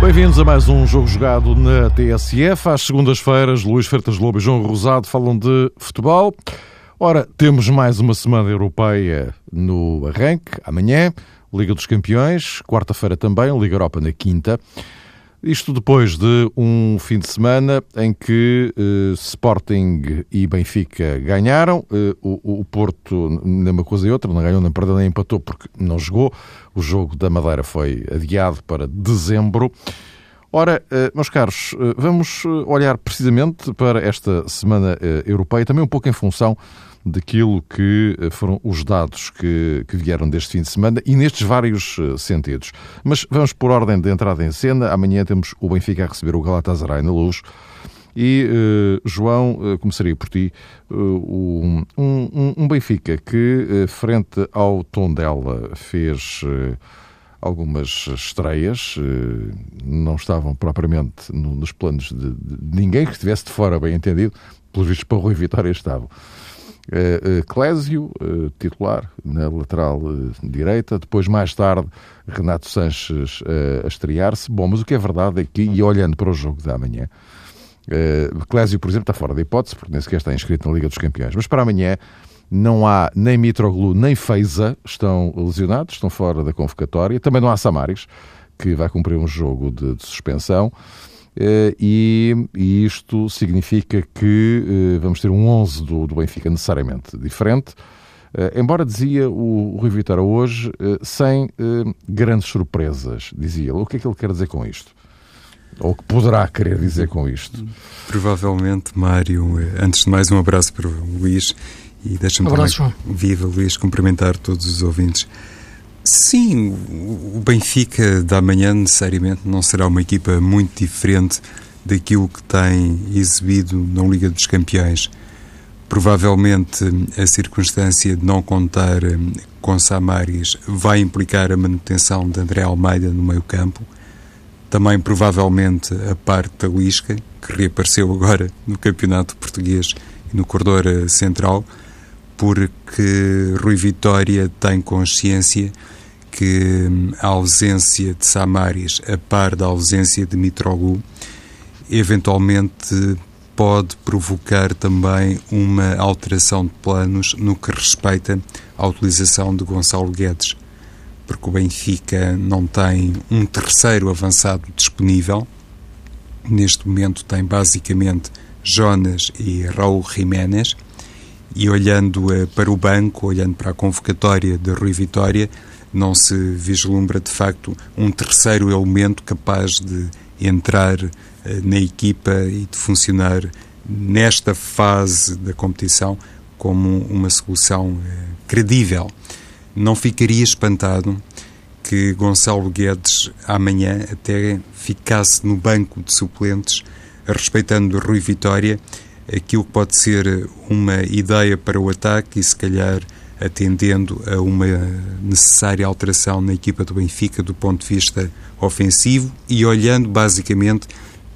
Bem-vindos a mais um jogo jogado na TSF. Às segundas-feiras, Luís Fertas Lobo e João Rosado falam de futebol. Ora, temos mais uma semana europeia no arranque, amanhã, Liga dos Campeões, quarta-feira também, Liga Europa na quinta. Isto depois de um fim de semana em que eh, Sporting e Benfica ganharam. Eh, o, o, Porto, nem uma coisa e outra, não ganhou, nem perdeu, nem empatou porque não jogou. O jogo da Madeira foi adiado para dezembro. Ora, eh, meus caros, eh, vamos eh, olhar precisamente para esta semana europeia, também um pouco em função daquilo que eh, foram os dados que, que vieram deste fim de semana e nestes vários eh, sentidos. Mas vamos por ordem de entrada em cena. Amanhã temos o Benfica a receber o Galatasaray na luz. E, uh, João, uh, começaria por ti, uh, um, um, um, Benfica que, frente ao Tondela, fez algumas estreias, não estavam propriamente no, nos planos de, de, ninguém que estivesse de fora, bem entendido, pelos vistos para o Rui Vitória estavam. Uh, Clésio, uh, titular na lateral direita, depois mais tarde Renato Sanches a estrear-se. Bom, mas o que é verdade é que, e olhando para o jogo da amanhã, Clésio, por exemplo, está fora da hipótese, porque nem sequer está inscrito na Liga dos Campeões, mas para amanhã não há nem Mitroglou nem Feiza, estão lesionados, estão fora da convocatória, também não há Samaris, que vai cumprir um jogo de, de suspensão. Eh, e, e isto significa que eh, vamos ter um 11 do, do Benfica necessariamente diferente. Uh, embora dizia o, o Rui Vitória hoje, uh, sem uh, grandes surpresas, dizia ele. O que é que ele quer dizer com isto? Ou o que poderá querer dizer com isto? Provavelmente, Mário, antes de mais um abraço para o Luís e deixa-me também, viva Luís, cumprimentar todos os ouvintes. Sim, o Benfica da manhã necessariamente não será uma equipa muito diferente daquilo que tem exibido na Liga dos Campeões. Provavelmente a circunstância de não contar hum, com Samaris vai implicar a manutenção de André Almeida no meio campo. Também provavelmente a parte da Lisca, que reapareceu agora no Campeonato Português e no corredor eh, central, porque Rui Vitória tem consciência que hum, a ausência de Samaris, a par da ausência de Mitroglou, eventualmente pode provocar também uma alteração de planos no que respeita à utilização de Gonçalo Guedes, porque o Benfica não tem um terceiro avançado disponível. Neste momento tem basicamente Jonas e Raul Jiménez. E olhando eh, para o banco, olhando para a convocatória de Rui Vitória, não se vislumbra de facto um terceiro elemento capaz de entrar uh, na equipa e de funcionar nesta fase da competição como uma solução uh, credível. Não ficaria espantado que Gonçalo Guedes amanhã até ficasse no banco de suplentes, respeitando Rui Vitória, aquilo que pode ser uma ideia para o ataque e se calhar atendendo a uma necessária alteração na equipa do Benfica do ponto de vista ofensivo e olhando basicamente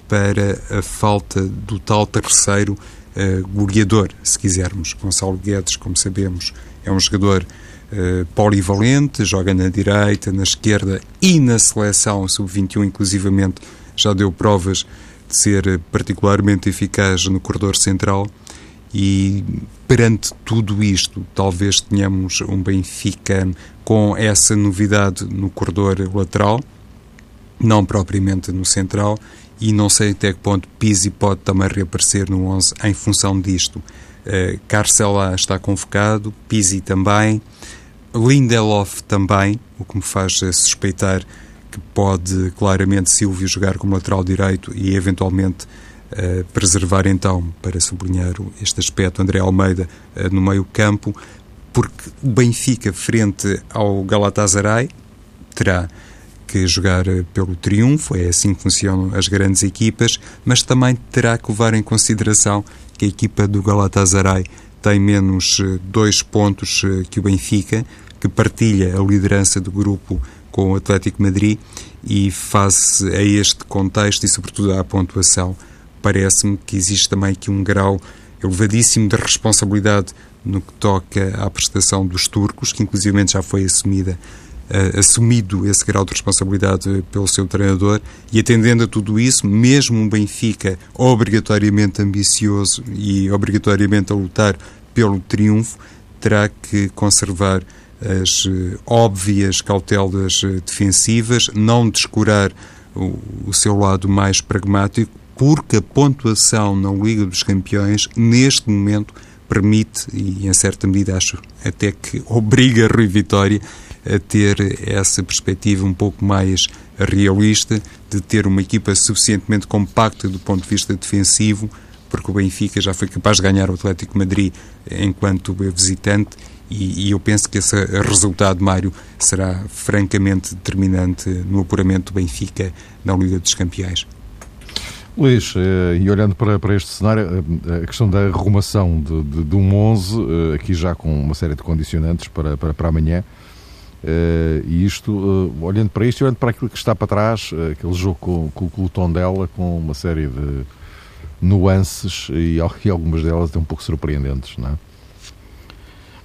para a falta do tal terceiro uh, goleador, se quisermos. Gonçalo Guedes, como sabemos, é um jogador uh, polivalente, joga na direita, na esquerda e na seleção sub-21, inclusivamente, já deu provas de ser particularmente eficaz no corredor central e perante tudo isto, talvez tenhamos um Benfica com essa novidade no corredor lateral, não propriamente no central, e não sei até que ponto Pizzi pode também reaparecer no 11 em função disto. Uh, Carcela está convocado, Pizzi também, Lindelof também, o que me faz suspeitar que pode claramente Silvio jogar como lateral direito e eventualmente uh, preservar então, para sublinhar este aspecto, André Almeida uh, no meio campo, porque o Benfica, frente ao Galatasaray, terá que jogar eh, pelo triunfo, é assim que funcionam as grandes equipas, mas também terá que levar em consideração que a equipa do Galatasaray tem menos dois pontos que o Benfica, que partilha a liderança do grupo com o Atlético Madrid e face a este contexto e sobretudo à pontuação, parece-me que existe também aqui um grau elevadíssimo de responsabilidade no que toca à prestação dos turcos, que inclusive já foi assumida uh, assumido esse grau de responsabilidade pelo seu treinador. E atendendo a tudo isso, mesmo um Benfica obrigatoriamente ambicioso e obrigatoriamente a lutar pelo triunfo, terá que conservar as uh, óbvias cautelas uh, defensivas, não descurar o, o seu lado mais pragmático, porque a pontuação na Liga dos Campeões, neste momento, permite, e em certa medida acho até que obriga Rui Vitória a ter essa perspectiva um pouco mais realista de ter uma equipa suficientemente compacta do ponto de vista defensivo, porque o Benfica já foi capaz de ganhar o Atlético Madrid enquanto visitante e, e, eu penso que esse resultado, Mário, será francamente determinante no apuramento do Benfica na Liga dos Campeões. Luís, eh, e olhando para, para este cenário, eh, a questão da arrumação de, de, de um 11, eh, aqui já com uma série de condicionantes para, para, para amanhã, e isto, olhando para isto e olhando para aquilo que está para trás, aquele jogo com, com, com o tom dela, com uma série de nuances e, e algumas delas até um pouco surpreendentes, não é?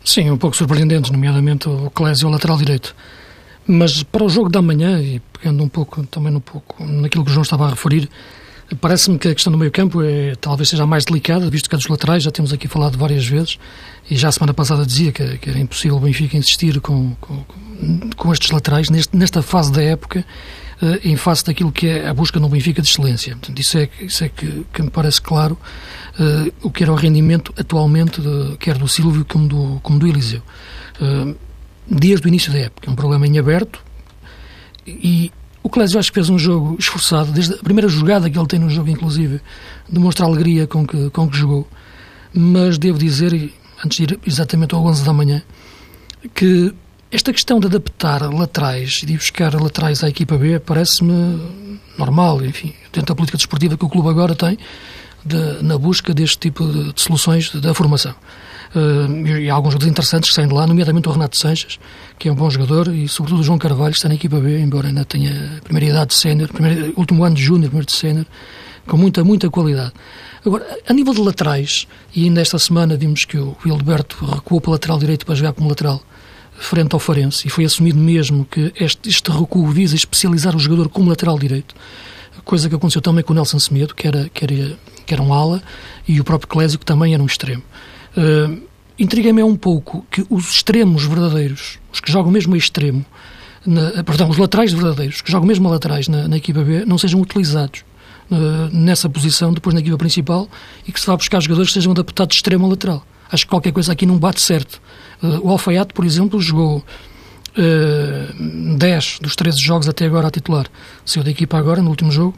Sim, um pouco surpreendentes, nomeadamente o Clésio, o lateral direito. Mas para o jogo da manhã, e pegando um pouco também um pouco naquilo que o João estava a referir, Parece-me que a questão do meio-campo é, talvez seja a mais delicada, visto que a dos laterais já temos aqui falado várias vezes, e já a semana passada dizia que, que era impossível o Benfica insistir com, com, com estes laterais neste, nesta fase da época, uh, em face daquilo que é a busca no Benfica de excelência. Portanto, isso é, isso é que, que me parece claro uh, o que era o rendimento atualmente, de, quer do Silvio como do, como do Eliseu. Uh, desde o início da época, é um problema em aberto, e o Clésio acho que fez um jogo esforçado, desde a primeira jogada que ele tem no jogo, inclusive, demonstra a alegria com que, com que jogou. Mas devo dizer, antes de ir exatamente ao 11 da manhã, que esta questão de adaptar laterais e de buscar laterais à equipa B parece-me normal, enfim, dentro da política desportiva que o clube agora tem, de, na busca deste tipo de, de soluções da formação. E alguns jogadores interessantes que saem de lá, nomeadamente o Renato Sanches, que é um bom jogador, e sobretudo o João Carvalho, que está na equipa B, embora ainda tenha primeira idade de sénior, último ano de júnior, primeiro de sénior, com muita, muita qualidade. Agora, a nível de laterais, e ainda esta semana vimos que o Wilberto recuou para o lateral direito para jogar como lateral, frente ao Farense, e foi assumido mesmo que este, este recuo visa especializar o jogador como lateral direito, coisa que aconteceu também com o Nelson Semedo, que era, que era, que era um ala, e o próprio Clésio, que também era um extremo. Uh, Intriga-me é um pouco que os extremos verdadeiros, os que jogam mesmo a extremo, na, perdão, os laterais verdadeiros, que jogam mesmo a laterais na, na equipa B, não sejam utilizados uh, nessa posição depois na equipa principal e que se vá buscar jogadores que sejam adaptados de extremo a lateral. Acho que qualquer coisa aqui não bate certo. Uh, o Alfaiate, por exemplo, jogou uh, 10 dos 13 jogos até agora a titular. Saiu da equipa agora, no último jogo,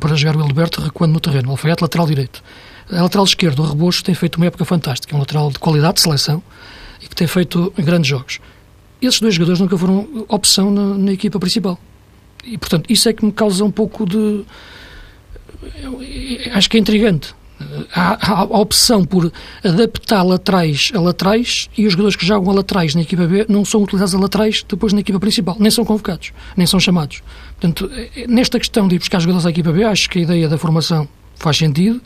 para jogar o Alberto recuando no terreno. O Alfaiate, lateral direito. A lateral esquerdo, o Rebocho, tem feito uma época fantástica. É um lateral de qualidade de seleção e que tem feito grandes jogos. Esses dois jogadores nunca foram opção na, na equipa principal. E, portanto, isso é que me causa um pouco de. Acho que é intrigante. Há, há, a opção por adaptar laterais a laterais e os jogadores que jogam a laterais na equipa B não são utilizados a laterais depois na equipa principal, nem são convocados, nem são chamados. Portanto, nesta questão de ir buscar jogadores à equipa B, acho que a ideia da formação faz sentido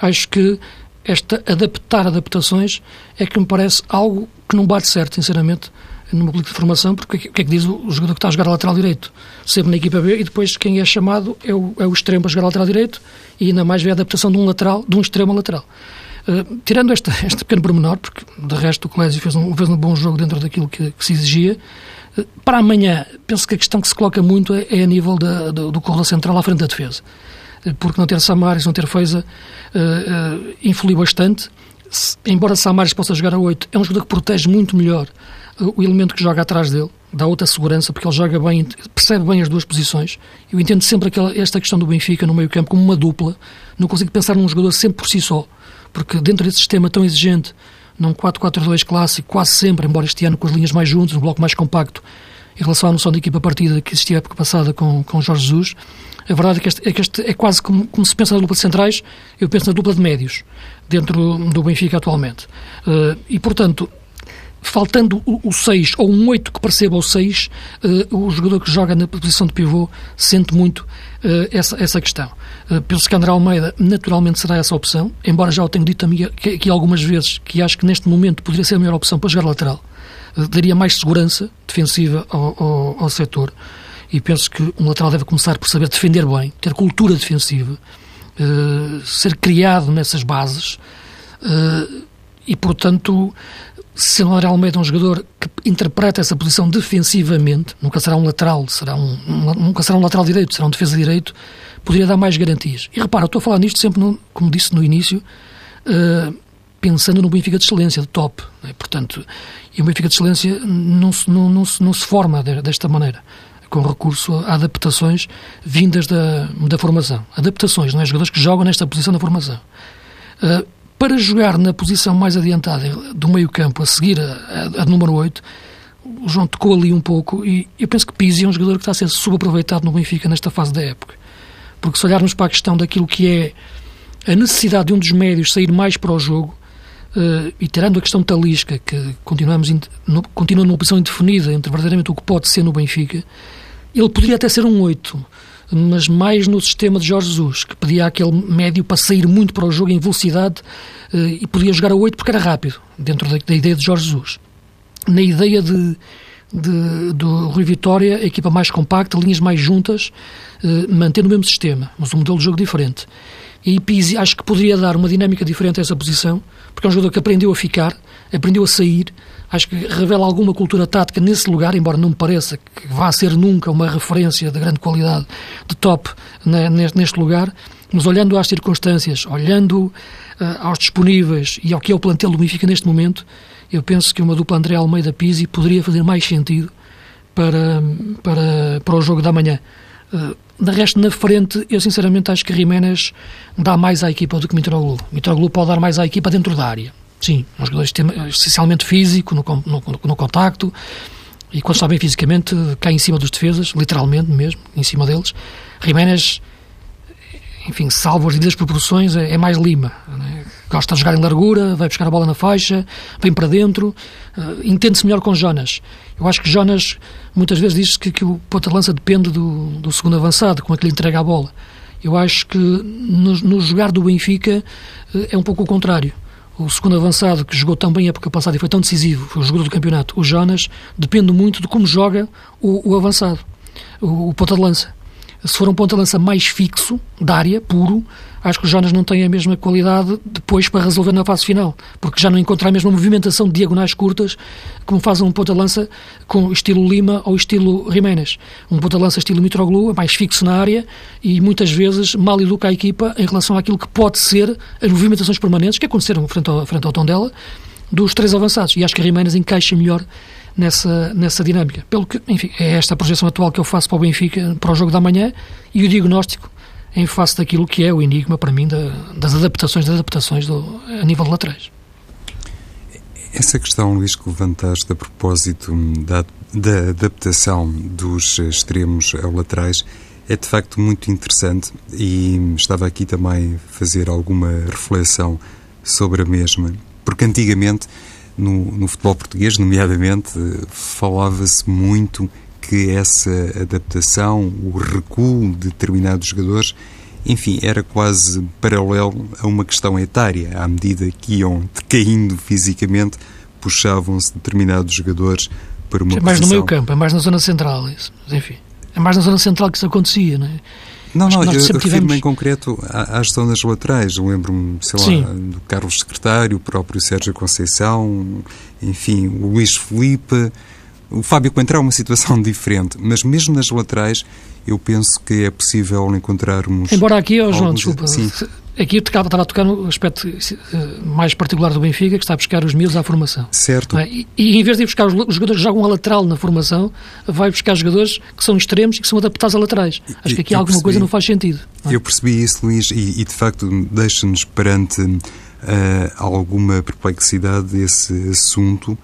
acho que esta adaptar adaptações é que me parece algo que não bate certo, sinceramente, numa política de formação, porque o que é que diz o jogador que está a jogar a lateral direito? Sempre na equipa B, e depois quem é chamado é o, é o extremo para jogar a lateral direito, e ainda mais vê a adaptação de um lateral, de um extremo a lateral. Uh, tirando este, este pequeno pormenor, porque de resto o Clésio fez um, fez um bom jogo dentro daquilo que, que se exigia, uh, para amanhã, penso que a questão que se coloca muito é, é a nível da, do, do corredor central à frente da defesa porque não ter Samaris, não ter Feiza, uh, uh, influiu bastante. Se, embora Samaris possa jogar a 8, é um jogador que protege muito melhor uh, o elemento que joga atrás dele, dá outra segurança, porque ele joga bem, percebe bem as duas posições. Eu entendo sempre aquela, esta questão do Benfica no meio campo como uma dupla, não consigo pensar num jogador sempre por si só, porque dentro desse sistema tão exigente, num 4-4-2 clássico, quase sempre, embora este ano com as linhas mais juntas, um bloco mais compacto, em relação à noção de equipa partida que existia a época passada com, com Jorge Jesus, a verdade é que este é, que este é quase como, como, se pensa na dupla de centrais, eu penso na dupla de médios, dentro do Benfica atualmente. Uh, e, portanto, faltando o 6 ou um 8 que perceba o 6, uh, o jogador que joga na posição de pivô sente muito uh, essa, essa questão. Uh, penso que André Almeida naturalmente será essa opção, embora já o tenha dito aqui algumas vezes que acho que neste momento poderia ser a melhor opção para jogar lateral. Daria mais segurança defensiva ao, ao, ao setor e penso que um lateral deve começar por saber defender bem, ter cultura defensiva, ser criado nessas bases e, portanto, se o André Almeida é um jogador que interpreta essa posição defensivamente, nunca será um lateral, será um, nunca será um lateral direito, será um defesa direito, poderia dar mais garantias. E repara, eu estou a falar nisto sempre, no, como disse no início, uh, pensando no Benfica de excelência, de top. Né? Portanto, e o Benfica de excelência não se, não, não, se, não se forma desta maneira, com recurso a adaptações vindas da, da formação. Adaptações, não é? Jogadores que jogam nesta posição da formação. Uh, para jogar na posição mais adiantada do meio-campo, a seguir a, a, a, número 8, o João tocou ali um pouco e eu penso que Pizzi é um jogador que está a ser subaproveitado no Benfica nesta fase da época. Porque se olharmos para a questão daquilo que é a necessidade de um dos médios sair mais para o jogo, uh, e tirando a questão talisca, que continuamos no, continua numa posição indefinida entre verdadeiramente o que pode ser no Benfica, ele poderia até ser um 8 mas mais no sistema de Jorge Jesus, que pedia aquele médio para sair muito para o jogo em velocidade eh, e podia jogar a 8 porque era rápido, dentro da, da ideia de Jorge Jesus. Na ideia de, de, do Rui Vitória, a equipa mais compacta, linhas mais juntas, eh, mantendo o mesmo sistema, mas um modelo de jogo diferente. E Pizzi acho que poderia dar uma dinâmica diferente a essa posição, porque é um jogador que aprendeu a ficar, aprendeu a sair, acho que revela alguma cultura tática nesse lugar, embora não me pareça que vá ser nunca uma referência de grande qualidade de top neste lugar, mas olhando às circunstâncias, olhando uh, aos disponíveis e ao que é o plantel do Benfica neste momento, eu penso que uma dupla André Almeida Pizzi poderia fazer mais sentido para, para, para o jogo da manhã. Uh, de resto, na frente, eu sinceramente acho que Jiménez dá mais à equipa do que Mitroglou. Mitroglou pode dar mais à equipa dentro da área. Sim, um jogador essencialmente físico, no, no, no contacto, e quando está bem fisicamente, cai em cima dos defesas, literalmente mesmo, em cima deles. Jiménez, enfim, salvo as devidas proporções, é, é mais lima. Né? Gosta de jogar em largura, vai buscar a bola na faixa, vem para dentro, uh, entende-se melhor com Jonas. Eu acho que Jonas muitas vezes diz que, que o ponta de lança depende do, do segundo avançado, como é que lhe entrega a bola. Eu acho que no, no jogar do Benfica uh, é um pouco o contrário o segundo avançado, que jogou tão bem a época passada e foi tão decisivo, foi o jogador do campeonato, o Jonas, depende muito de como joga o, o avançado, o, o ponta de lança. Se for um ponta de lança mais fixo, da área, puro, acho que o Jonas não tem a mesma qualidade depois para resolver na fase final, porque já não encontra a mesma movimentação de diagonais curtas como faz um ponta de lança com estilo Lima ou estilo Jiménez. Um ponta de lança estilo Mitroglou é mais fixo na área e muitas vezes mal educa a equipa em relação àquilo que pode ser as movimentações permanentes que aconteceram frente ao, frente ao tom dela dos três avançados. E acho que Jiménez encaixa melhor nessa, nessa dinâmica. Pelo que, enfim, é esta a projeção atual que eu faço para o Benfica, para o jogo da manhã e o diagnóstico em face daquilo que é o enigma, para mim, da, das adaptações das adaptações do, a nível de laterais. Essa questão, Luís, que levantaste a propósito da, da adaptação dos extremos a laterais é de facto muito interessante e estava aqui também a fazer alguma reflexão sobre a mesma, porque antigamente no, no futebol português, nomeadamente, falava-se muito que essa adaptação, o recuo de determinados jogadores, enfim, era quase paralelo a uma questão etária. À medida que iam decaindo fisicamente, puxavam-se determinados jogadores para uma é mais posição. no meio campo, é mais na zona central, isso. Mas, enfim, é mais na zona central que isso acontecia, não é? Não, não, eu refiro-me tivemos... em concreto às zonas laterais. Lembro-me, sei Sim. lá, do Carlos Secretário, o próprio Sérgio Conceição, enfim, o Luís Felipe, o Fábio Coentrão é uma situação diferente, mas mesmo nas laterais eu penso que é possível encontrarmos. Embora aqui, oh, João, desculpa, sim. aqui eu estava a tocar no aspecto eh, mais particular do Benfica, que está a buscar os miúdos à formação. Certo. É? E, e, em vez de ir buscar os jogadores que jogam a lateral na formação, vai buscar jogadores que são extremos e que são adaptados a laterais. Acho que aqui eu alguma percebi, coisa não faz sentido. Não é? Eu percebi isso, Luís, e, e de facto deixa-nos perante uh, alguma perplexidade esse assunto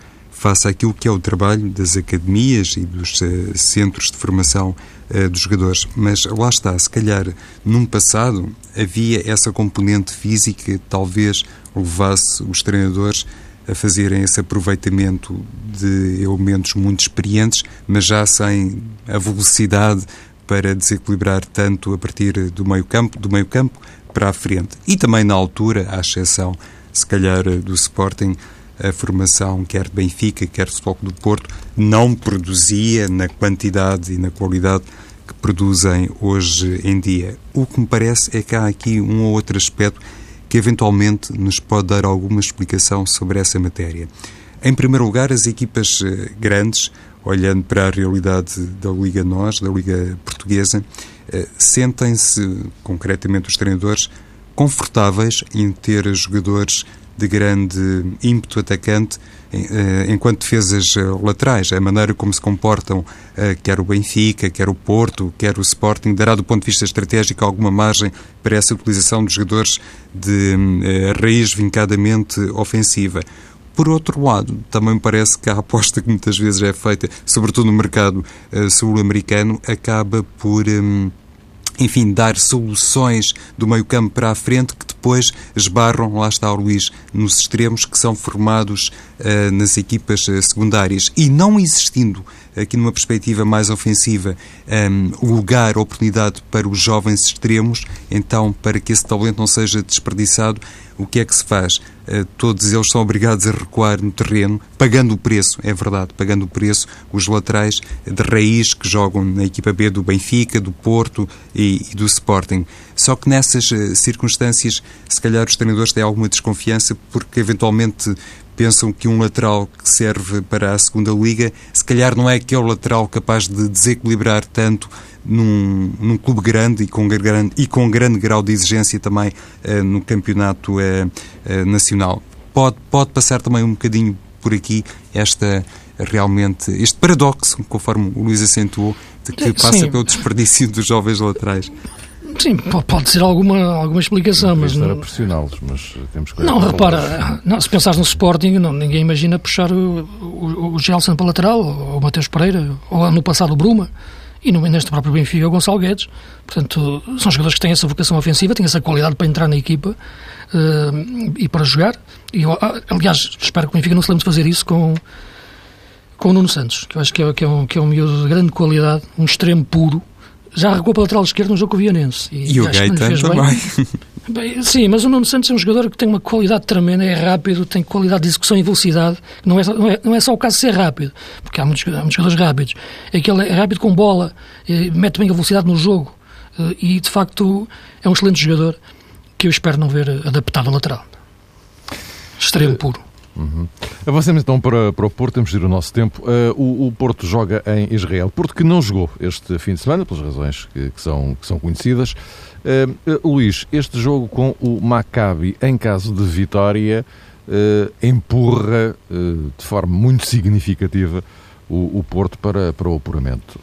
face àquilo que é o trabalho das academias e dos uh, centros de formação uh, dos jogadores. Mas lá está, se calhar num passado havia essa componente física que talvez levasse os treinadores a fazerem esse aproveitamento de elementos muito experientes, mas já sem a velocidade para desequilibrar tanto a partir do meio campo, do meio campo para a frente. E também na altura, à exceção, se calhar, do Sporting, a formação, quer de Benfica, quer do Futebol do Porto, não produzia na quantidade e na qualidade que produzem hoje em dia. O que me parece é que há aqui um ou outro aspecto que eventualmente nos pode dar alguma explicação sobre essa matéria. Em primeiro lugar, as equipas eh, grandes, olhando para a realidade da Liga NOS, da Liga Portuguesa, eh, sentem-se, concretamente os treinadores, confortáveis em ter jogadores de grande ímpeto atacante eh, enquanto defesas laterais. A maneira como se comportam quer o Benfica, quer o Porto, quer o Sporting, dará do ponto de vista estratégico alguma margem para essa utilização de jogadores de raiz vincadamente ofensiva. Por outro lado, também parece que a aposta que muitas vezes é feita, sobretudo no mercado sul-americano, acaba por. Um, enfim, dar soluções do meio campo para a frente depois esbarram, lá está o Luís, nos extremos que são formados uh, nas equipas uh, secundárias. E não existindo, aqui numa perspectiva mais ofensiva, um, lugar, oportunidade para os jovens extremos, então, para que esse talento não seja desperdiçado, o que é que se faz? Uh, todos eles são obrigados a recuar no terreno, pagando o preço, é verdade, pagando o preço, os laterais de raiz que jogam na equipa B do Benfica, do Porto e, e do Sporting. Só que nessas uh, circunstâncias, se calhar os treinadores têm alguma desconfiança porque eventualmente pensam que um lateral que serve para a segunda liga, se calhar não é aquele lateral capaz de desequilibrar tanto num, num clube grande e com grande, e com grande grau de exigência também uh, no campeonato uh, uh, nacional. Pode, pode passar também um bocadinho por aqui esta realmente este paradoxo, conforme o Luís acentuou, de que passa Sim. pelo desperdício dos jovens laterais. Sim, pode ser alguma, alguma explicação, mas não... pressioná-los, mas temos que... Não, repara, não, se pensares no Sporting, não, ninguém imagina puxar o, o, o Gelson para a lateral, ou o Mateus Pereira, ou no passado o Bruma e no, neste próprio Benfica o Gonçalo Guedes. Portanto, são jogadores que têm essa vocação ofensiva, têm essa qualidade para entrar na equipa uh, e para jogar. E eu, ah, aliás, espero que o Benfica não se lembre de fazer isso com, com o Nuno Santos, que eu acho que é, que é, um, que é um miúdo de grande qualidade, um extremo puro, já recuou para a lateral esquerdo no jogo com o Vianense. E, e o Gaetan também. Bem, sim, mas o Nuno Santos é um jogador que tem uma qualidade tremenda, é rápido, tem qualidade de execução e velocidade. Não é, não é, não é só o caso de ser rápido, porque há muitos, há muitos jogadores rápidos. É que ele é rápido com bola, é, mete bem a velocidade no jogo eh, e, de facto, é um excelente jogador que eu espero não ver adaptado a lateral. Extremo puro. Uhum. Avancemos então para, para o Porto, temos de ir o nosso tempo. Uh, o, o, Porto joga em Israel. Porto que não jogou este fim de semana, pelas razões que, que são, que são conhecidas. Uh, uh, Luís, este jogo com o Maccabi, em caso de vitória, empurra de forma muito significativa o, o, Porto para, para o apuramento.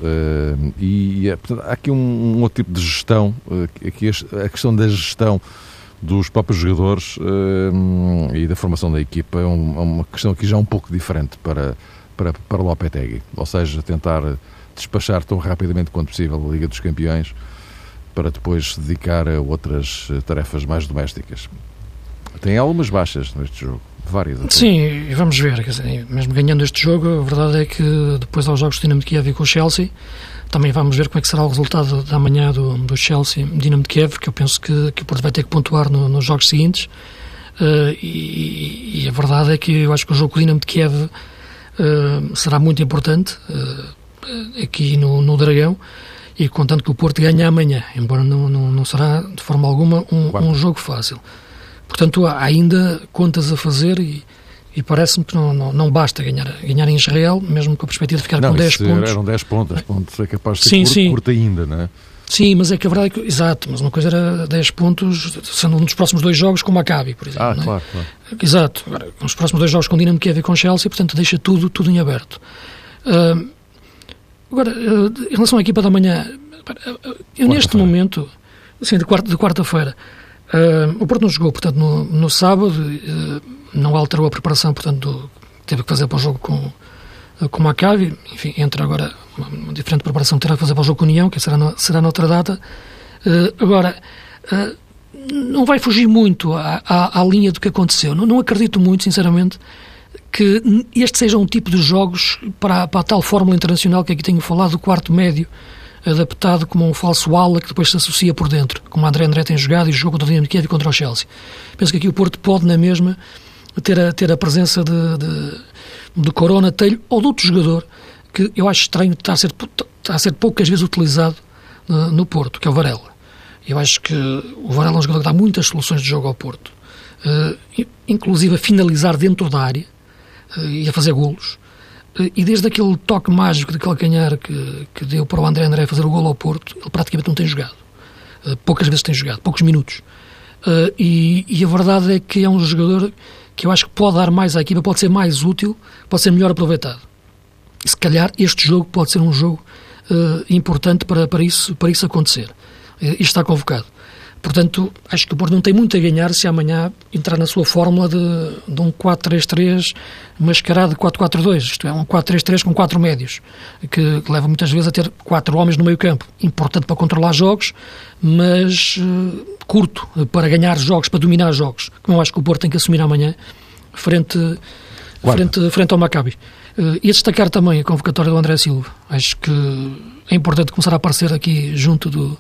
e é, portanto, há aqui um, um, outro tipo de gestão, aqui a questão da gestão dos próprios jogadores uh, e da formação da equipa é, um, é, uma questão aqui já um pouco diferente para, para, para Lopetegui. Ou seja, tentar despachar tão rapidamente quanto possível a Liga dos Campeões para depois se dedicar a outras tarefas mais domésticas. Tem algumas baixas neste jogo, várias. Até. Sim, vamos ver. Dizer, mesmo ganhando este jogo, a verdade é que depois aos jogos de Dinamo de Kiev e com o Chelsea, também vamos ver como é que será o resultado da manhã do, do Chelsea Dinamo de Kiev, que eu penso que, que o Porto vai ter que pontuar no, nos jogos seguintes. Uh, e, e, a verdade é que eu acho que o jogo com o Dinamo de Kiev uh, será muito importante uh, aqui no, no Dragão e contando que o Porto ganhe amanhã, embora não, não, não será de forma alguma um, um jogo fácil. Portanto, há ainda contas a fazer e, e parece-me que não, não, não, basta ganhar, ganhar em Israel, mesmo com a perspectiva de ficar não, com 10 pontos. Eram 10 pontos, 10 pontos é capaz de ser sim, curto, sim. curto ainda, não é? Sim, mas é que a verdade é que, exato, mas uma coisa era 10 pontos, sendo um dos próximos dois jogos com o Maccabi, por exemplo. Ah, é? claro, claro. Exato, os próximos dois jogos com o Dinamo Kiev e com o Chelsea, portanto deixa tudo, tudo em aberto. Uh, agora, uh, em relação à equipa da manhã, eu neste momento, assim, de quarta-feira, uh, o Porto não jogou, portanto, no, no sábado, não alterou a preparação, portanto, teve que fazer para o jogo com, com o Maccabi, enfim, entra agora uma, uma, diferente preparação, terá que fazer para o jogo com o União, que será, no, será noutra data. Uh, agora, uh, não vai fugir muito à, à, à, linha do que aconteceu. Não, não acredito muito, sinceramente, que este seja um tipo de jogos para, para a tal fórmula internacional que aqui tenho falado, do quarto médio, adaptado como um falso ala que depois se associa por dentro, como André André tem jogado e jogou contra o Dinamo Kiev e contra o Chelsea. Penso que aqui o Porto pode, na mesma, ter a, ter a presença de, de, de Corona, Telho ou de outro jogador que eu acho estranho estar a ser, está a ser poucas vezes utilizado no, no Porto, que é o Varela. Eu acho que o Varela é um jogador que dá muitas soluções de jogo ao Porto, uh, inclusive a finalizar dentro da área uh, e a fazer golos. Uh, e desde aquele toque mágico de calcanhar que, que deu para o André André fazer o golo ao Porto, ele praticamente não tem jogado. poucas vezes tem jogado, poucos minutos. E, e, a verdade é que é um jogador que eu acho que pode dar mais à equipa, pode ser mais útil, pode ser melhor aproveitado. E se calhar este jogo pode ser um jogo importante para, para, isso, para isso acontecer e está convocado. Portanto, acho que o Porto não tem muito a ganhar se amanhã entrar na sua fórmula de, de um 4-3-3 mascarado de 4-4-2, isto é, um 4-3-3 com quatro médios, que, que, leva muitas vezes a ter quatro homens no meio campo. Importante para controlar jogos, mas uh, curto para ganhar jogos, para dominar jogos, como eu acho que o Porto tem que assumir amanhã, frente, frente, frente ao Maccabi. Uh, e destacar também a convocatória do André Silva. Acho que é importante começar a aparecer aqui junto do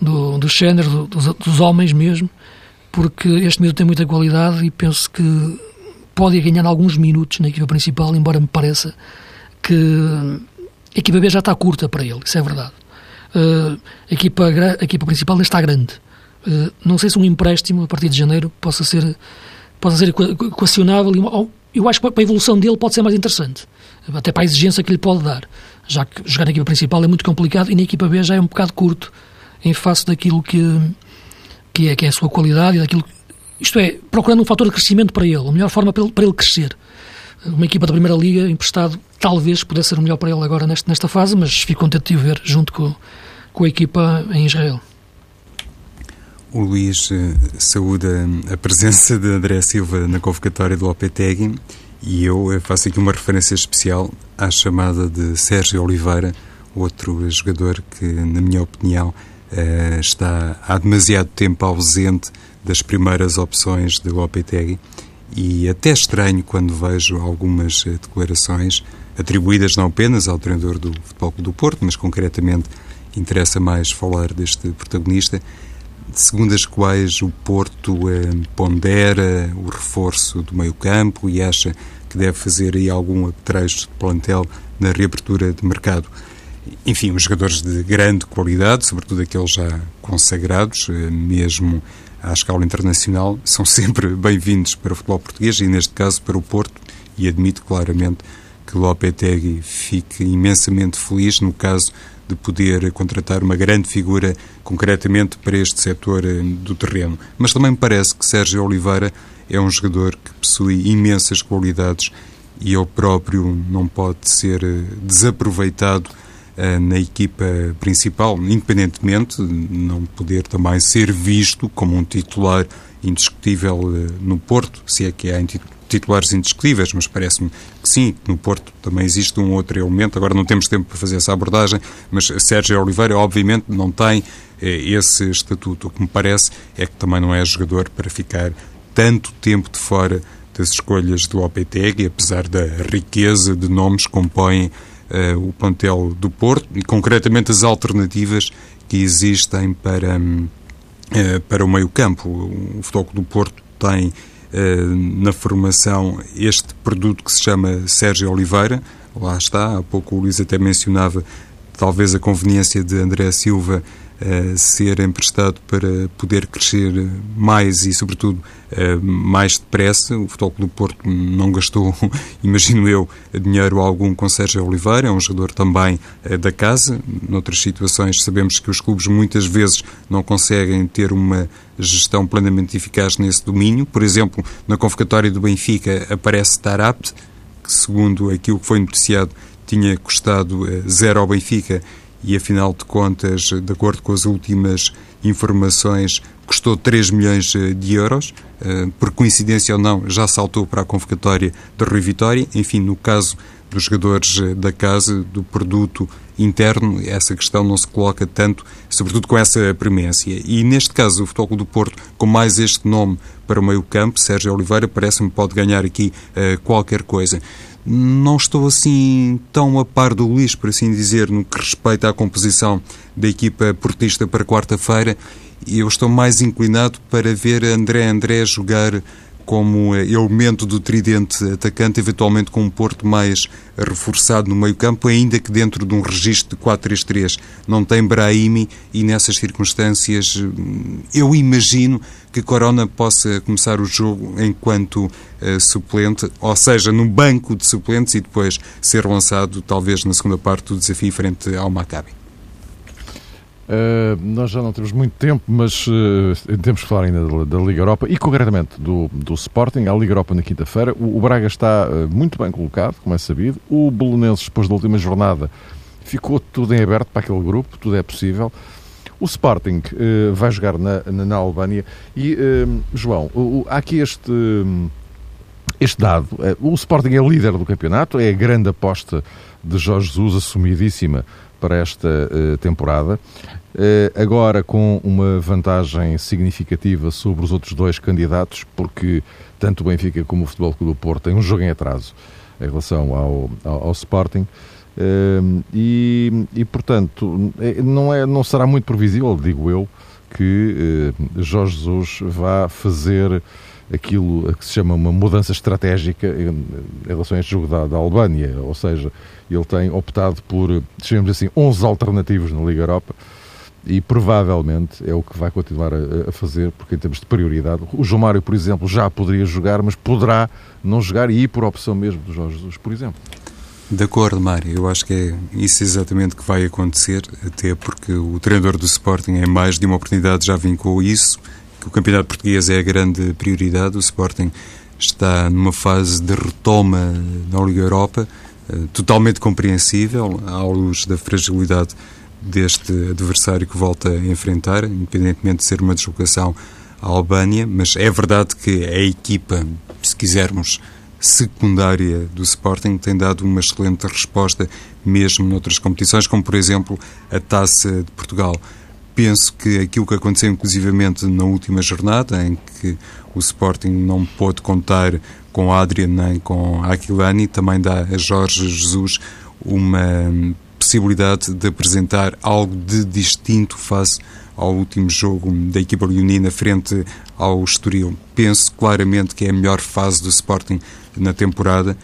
do, dos géneros, do, dos, dos, homens mesmo, porque este miúdo tem muita qualidade e penso que pode ganhar alguns minutos na equipa principal, embora me pareça que a equipa B já está curta para ele, isso é verdade. Uh, a, equipa, a equipa principal está grande. Uh, não sei se um empréstimo a partir de janeiro possa ser, possa ser equacionável. Eu acho que para a evolução dele pode ser mais interessante, até para a exigência que lhe pode dar, já que jogar na equipa principal é muito complicado e na equipa B já é um bocado curto em face daquilo que, que, é, que é a sua qualidade e daquilo isto é, procurando um fator de crescimento para ele, a melhor forma para ele, para ele crescer. Uma equipa da Primeira Liga, emprestado, talvez pudesse ser o melhor para ele agora nesta, nesta fase, mas fico contente de o ver junto com, com a equipa em Israel. O Luís eh, saúda a presença de André Silva na convocatória do Lopetegui e eu eh, faço aqui uma referência especial à chamada de Sérgio Oliveira, outro jogador que, na minha opinião, uh, está há demasiado tempo ausente das primeiras opções de Lopetegui e até estranho quando vejo algumas eh, declarações atribuídas não apenas ao treinador do Futebol Clube do Porto, mas concretamente interessa mais falar deste protagonista, segundo as quais o Porto eh, pondera o reforço do meio-campo e acha que deve fazer aí algum apetrecho de plantel na reabertura de mercado. Enfim, os jogadores de grande qualidade, sobretudo aqueles já consagrados, eh, mesmo à escala internacional, são sempre bem-vindos para o futebol português e, neste caso, para o Porto. E admito claramente que Lopetegui fique imensamente feliz no caso de poder contratar uma grande figura concretamente para este setor eh, do terreno. Mas também me parece que Sérgio Oliveira é um jogador que possui imensas qualidades e ele próprio não pode ser eh, desaproveitado na equipa principal, independentemente de não poder também ser visto como um titular indiscutível eh, no Porto, se é que há titulares indiscutíveis, mas parece-me que sim, que no Porto também existe um outro elemento. Agora não temos tempo para fazer essa abordagem, mas Sérgio Oliveira, obviamente, não tem eh, esse estatuto. O que me parece é que também não é jogador para ficar tanto tempo de fora das escolhas do OPTEG, apesar da riqueza de nomes que compõem o plantel do Porto e, concretamente, as alternativas que existem para, uh, para o meio-campo. O Futebol do Porto tem uh, na formação este produto que se chama Sérgio Oliveira. Lá está, há pouco o Luís até mencionava talvez a conveniência de André Silva ser emprestado para poder crescer mais e, sobretudo, mais depressa. O Futebol do Porto não gastou, imagino eu, dinheiro algum com Sérgio Oliveira, é um jogador também da casa. Noutras situações, sabemos que os clubes muitas vezes não conseguem ter uma gestão plenamente eficaz nesse domínio. Por exemplo, na convocatória do Benfica aparece Tarapt, que, segundo aquilo que foi noticiado, tinha custado zero ao Benfica e, afinal de contas, de acordo com as últimas informações, custou 3 milhões eh, de euros. Eh, por coincidência ou não, já saltou para a convocatória de Rui Vitória. Enfim, no caso dos jogadores da casa, do produto interno, essa questão não se coloca tanto, sobretudo com essa premência. E neste caso, o Futebol do Porto, com mais este nome para o meio campo, Sérgio Oliveira, parece-me pode ganhar aqui uh, qualquer coisa. Não estou assim tão a par do Luís, por assim dizer, no que respeita à composição da equipa portista para quarta-feira. Eu estou mais inclinado para ver André André jogar como elemento do tridente atacante, eventualmente com um Porto mais reforçado no meio-campo, ainda que dentro de um registro de 4-3-3. Não tem Brahimi e nessas circunstâncias eu imagino que Corona possa começar o jogo enquanto uh, suplente, ou seja, no banco de suplentes e depois ser lançado talvez na segunda parte do desafio frente ao Maccabi. Uh, nós já não temos muito tempo, mas uh, temos que falar ainda da, da, Liga Europa e concretamente do, do Sporting, a Liga Europa na quinta-feira. O, o, Braga está uh, muito bem colocado, como é sabido. O Bolonenses, depois da última jornada, ficou tudo em aberto para aquele grupo, tudo é possível. O Sporting vai jogar na, na, na Albânia e, João, o, há aqui este, este dado. o Sporting é líder do campeonato, é a grande aposta de Jorge Jesus, assumidíssima para esta temporada. Eh, agora com uma vantagem significativa sobre os outros dois candidatos, porque tanto o Benfica como o Futebol Clube do Porto têm um jogo em atraso em relação ao, ao, ao Sporting. Uh, e, e, portanto, não, é, não será muito previsível, digo eu, que Jorge Jesus vá fazer aquilo que se chama uma mudança estratégica em, relação a este jogo da, da Albânia, ou seja, ele tem optado por, digamos assim, 11 alternativos na Liga Europa, e provavelmente é o que vai continuar a, a, fazer, porque em termos de prioridade, o João Mário, por exemplo, já poderia jogar, mas poderá não jogar e ir por opção mesmo do Jorge Jesus, por exemplo. De acordo, Mário. Eu acho que é isso exatamente que vai acontecer, até porque o treinador do Sporting, em mais de uma oportunidade, já vincou isso, o campeonato português é a grande prioridade. O Sporting está numa fase de retoma na Liga Europa, eh, totalmente compreensível, à luz da fragilidade deste adversário que volta a enfrentar, independentemente de ser uma deslocação à Albânia, mas é verdade que a equipa, se quisermos, secundária do Sporting tem dado uma excelente resposta, mesmo noutras competições, como por exemplo a Taça de Portugal. Penso que aquilo que aconteceu inclusivamente na última jornada, em que o Sporting não pôde contar com Adrian nem com Aquilani, também dá a Jorge Jesus uma possibilidade de apresentar algo de distinto face ao último jogo da equipa leonina frente ao Estoril. Penso claramente que é a melhor fase do Sporting na temporada.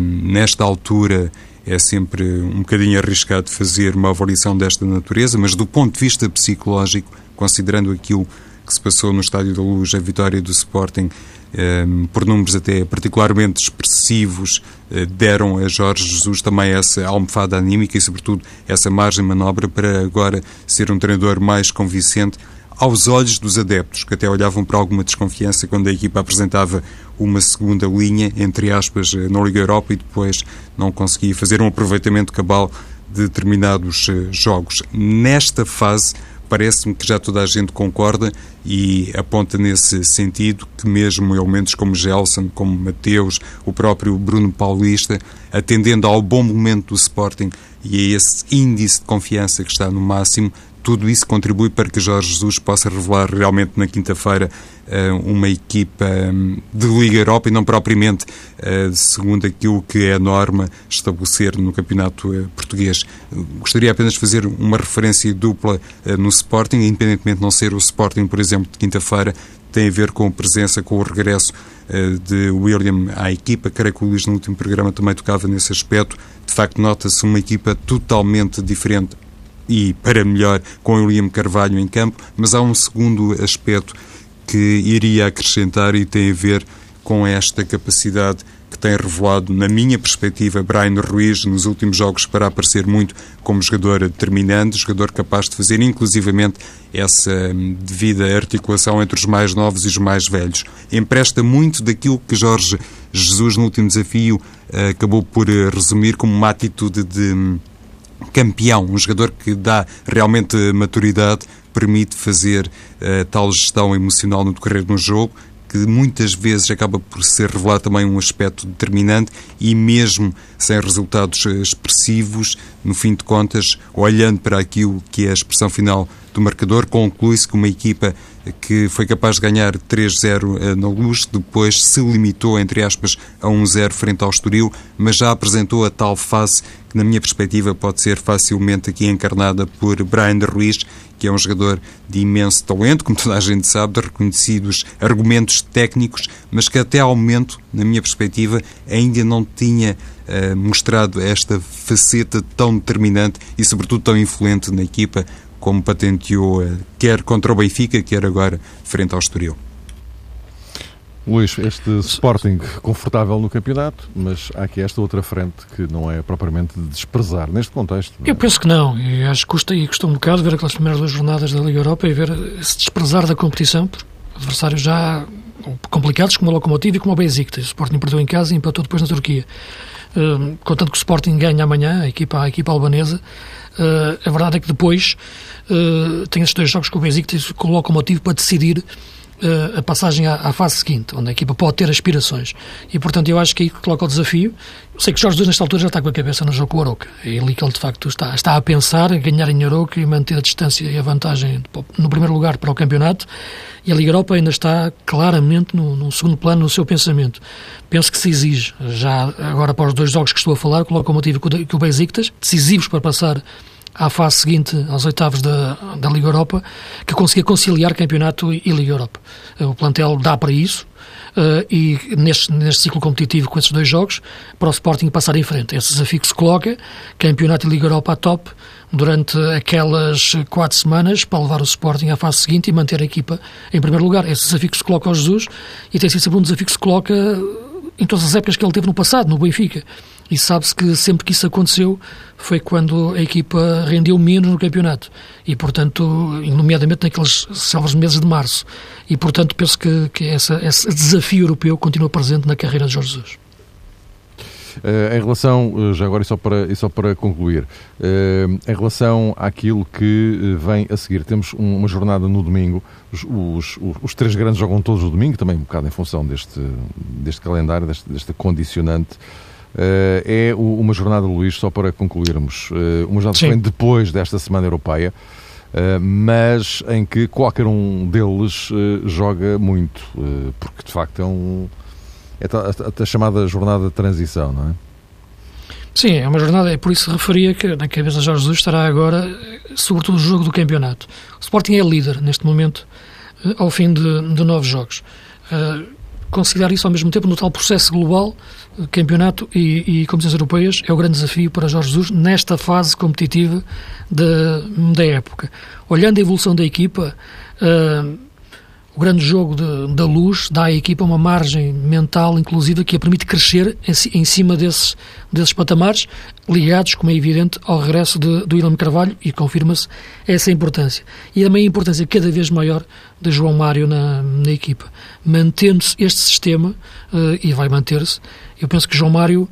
Nesta altura é sempre um bocadinho arriscado fazer uma avaliação desta natureza, mas do ponto de vista psicológico, considerando aquilo que se passou no Estádio da Luz, a vitória do Sporting Ehm, por números até particularmente expressivos, eh, deram a Jorge Jesus também essa almofada anímica e, sobretudo, essa margem de manobra para agora ser um treinador mais convincente aos olhos dos adeptos, que até olhavam para alguma desconfiança quando a equipa apresentava uma segunda linha, entre aspas, na Liga Europa e depois não conseguia fazer um aproveitamento cabal de determinados eh, jogos. Nesta fase, parece-me que já toda a gente concorda e aponta nesse sentido que mesmo elementos como Gelson, como Mateus, o próprio Bruno Paulista, atendendo ao bom momento do Sporting e a esse índice de confiança que está no máximo, tudo isso contribui para que Jorge Jesus possa revelar realmente na quinta-feira eh, uma equipa hum, de Liga Europa e não propriamente eh, segundo aquilo que é a norma estabelecer no campeonato eh, português. Gostaria apenas de fazer uma referência dupla no Sporting, independentemente de não ser o Sporting, por exemplo, de quinta-feira, tem a ver com a presença, com o regresso de William à equipa. Creio que o Luís no último programa também tocava nesse aspecto. De facto, nota-se uma equipa totalmente diferente e para melhor com William Carvalho em campo, mas há um segundo aspecto que iria acrescentar e tem a ver com esta capacidade que tem revelado, na minha perspectiva, Brian Ruiz nos últimos jogos para aparecer muito como jogador determinante, jogador capaz de fazer inclusivamente essa hum, devida articulação entre os mais novos e os mais velhos. Empresta muito daquilo que Jorge Jesus no último desafio eh, acabou por eh, resumir como uma atitude de hum, campeão, um jogador que dá realmente maturidade, permite fazer uh, tal gestão emocional no decorrer de um jogo, que muitas vezes acaba por ser revelado também um aspecto determinante e mesmo sem resultados expressivos, no fim de contas, olhando para aquilo que é a expressão final do marcador, conclui-se que uma equipa que foi capaz de ganhar 3-0 eh, na luz, depois se limitou, entre aspas, a 1-0 frente ao Estoril, mas já apresentou a tal face que, na minha perspectiva, pode ser facilmente aqui encarnada por Brian Ruiz, que é um jogador de imenso talento, como toda a gente sabe, de reconhecidos argumentos técnicos, mas que até ao momento, na minha perspectiva, ainda não tinha uh, mostrado esta faceta tão determinante e, sobretudo, tão influente na equipa como patenteou uh, quer contra o Benfica, quer agora frente ao Estoril. Luís, este Sporting confortável no campeonato, mas há aqui esta outra frente que não é propriamente de desprezar neste contexto. É? Eu penso que não, e acho que custa, e custa um bocado ver aquelas primeiras duas jornadas da Liga Europa e ver se desprezar da competição, por adversários já complicados como o Lokomotiv e como o Besiktas. O Sporting perdeu em casa e empatou depois na Turquia. Uh, contanto que o Sporting ganha amanhã, a equipa, a equipa albanesa, uh, a verdade é que depois uh, tem estes dois jogos com o Besiktas com o Lokomotiv para decidir a passagem à, à, fase seguinte, onde a equipa pode ter aspirações. E, portanto, eu acho que aí coloca o desafio. Eu sei que Jorge Jesus, nesta altura, já está com a cabeça no jogo com o Aroca. É ali que ele, de facto, está, está a pensar em ganhar em Aroca e manter a distância e a vantagem no primeiro lugar para o campeonato. E a Liga Europa ainda está claramente no, no segundo plano no seu pensamento. Penso que se exige, já agora para os dois jogos que estou a falar, coloca o motivo que o Besiktas, decisivos para passar à fase seguinte, aos oitavos da, da Liga Europa, que conseguia conciliar campeonato e, Liga Europa. O plantel dá para isso. Uh, e neste, neste ciclo competitivo com esses dois jogos, para o Sporting passar em frente. Esse desafio que se coloca, campeonato e Liga Europa a top, durante aquelas quatro semanas, para levar o Sporting à fase seguinte e manter a equipa em primeiro lugar. Esse desafio que se coloca ao Jesus, e tem sido sempre um desafio que se coloca em todas as épocas que ele teve no passado, no Benfica. E sabe-se que sempre que isso aconteceu foi quando a equipa rendeu menos no campeonato. E, portanto, nomeadamente naqueles selvos meses de março. E, portanto, penso que, que essa, esse desafio europeu continua presente na carreira de Jorge Jesus. Uh, em relação, uh, já agora e só para, e só para concluir, uh, em relação àquilo que vem a seguir, temos um, uma jornada no domingo, os, os, os, três grandes jogam todos no domingo, também um bocado em função deste, deste calendário, deste, deste condicionante. Uh, é uma jornada, Luís, só para concluirmos, uh, uma jornada que vem depois desta Semana Europeia, uh, mas em que qualquer um deles joga muito, porque de facto é, um, é a, chamada jornada de transição, não é? Sim, é uma jornada, é por isso referia que na cabeça de Jorge Jesus estará agora, sobretudo, o jogo do campeonato. O Sporting é líder neste momento, ao fim de, de nove jogos considerar isso ao mesmo tempo no tal processo global, campeonato e, e competições europeias, é o grande desafio para Jorge Jesus nesta fase competitiva da, da época. Olhando a evolução da equipa, uh, o grande jogo de, da luz dá à equipa uma margem mental, inclusive, que a permite crescer em, em cima desses, desses patamares, ligados, como é evidente, ao regresso de, do Ilham Carvalho, e confirma-se essa importância. E também a importância cada vez maior de João Mário na, na equipa. Mantendo-se este sistema, uh, e vai manter-se, eu penso que João Mário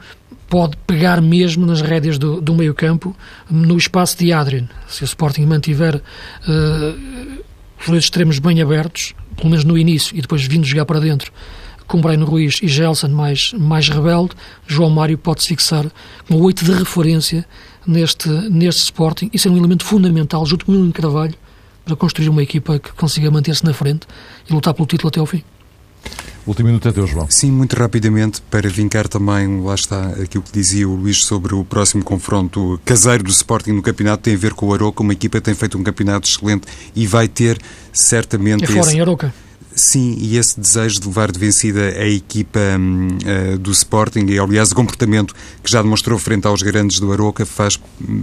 pode pegar mesmo nas rédeas do, do meio-campo no espaço de Adrian. Se o Sporting mantiver uh, os dois extremos bem abertos, pelo menos no início, e depois vindo jogar para dentro, com Breno Ruiz e Gelson mais, mais rebelde, João Mário pode-se fixar como oito de referência neste, neste Sporting e ser um elemento fundamental, junto com o William Carvalho, para construir uma equipa que consiga manter-se na frente e lutar pelo título até ao fim. Último minuto é teu, João. Sim, muito rapidamente, para vincar também, lá está, aquilo que dizia o Luís sobre o próximo confronto caseiro do Sporting no campeonato, tem a ver com o Aroca, uma equipa que tem feito um campeonato excelente e vai ter certamente... É fora, esse... em Aroca. Sim, e esse desejo de levar de vencida a equipa uh, do Sporting, e aliás o comportamento que já demonstrou frente aos grandes do Aroca, faz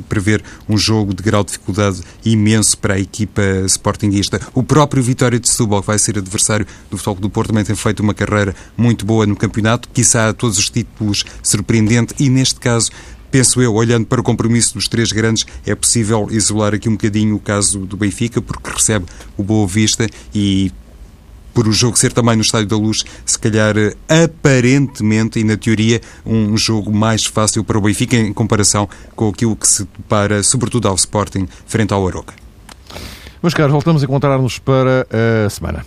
prever um jogo de grau de dificuldade imenso para a equipa sportinguista. O próprio Vitória de Setúbal, que vai ser adversário do Futebol do Porto, também tem feito uma carreira muito boa no campeonato, quiçá a todos os títulos surpreendente, e neste caso penso eu, olhando para o compromisso dos três grandes, é possível isolar aqui um bocadinho o caso do Benfica, porque recebe o Boa Vista e por o jogo ser também no Estádio da Luz, se calhar aparentemente e na teoria um jogo mais fácil para o Benfica em comparação com aquilo que se depara, sobretudo ao Sporting, frente ao Aroca. Meus caros, voltamos a encontrar-nos para a semana.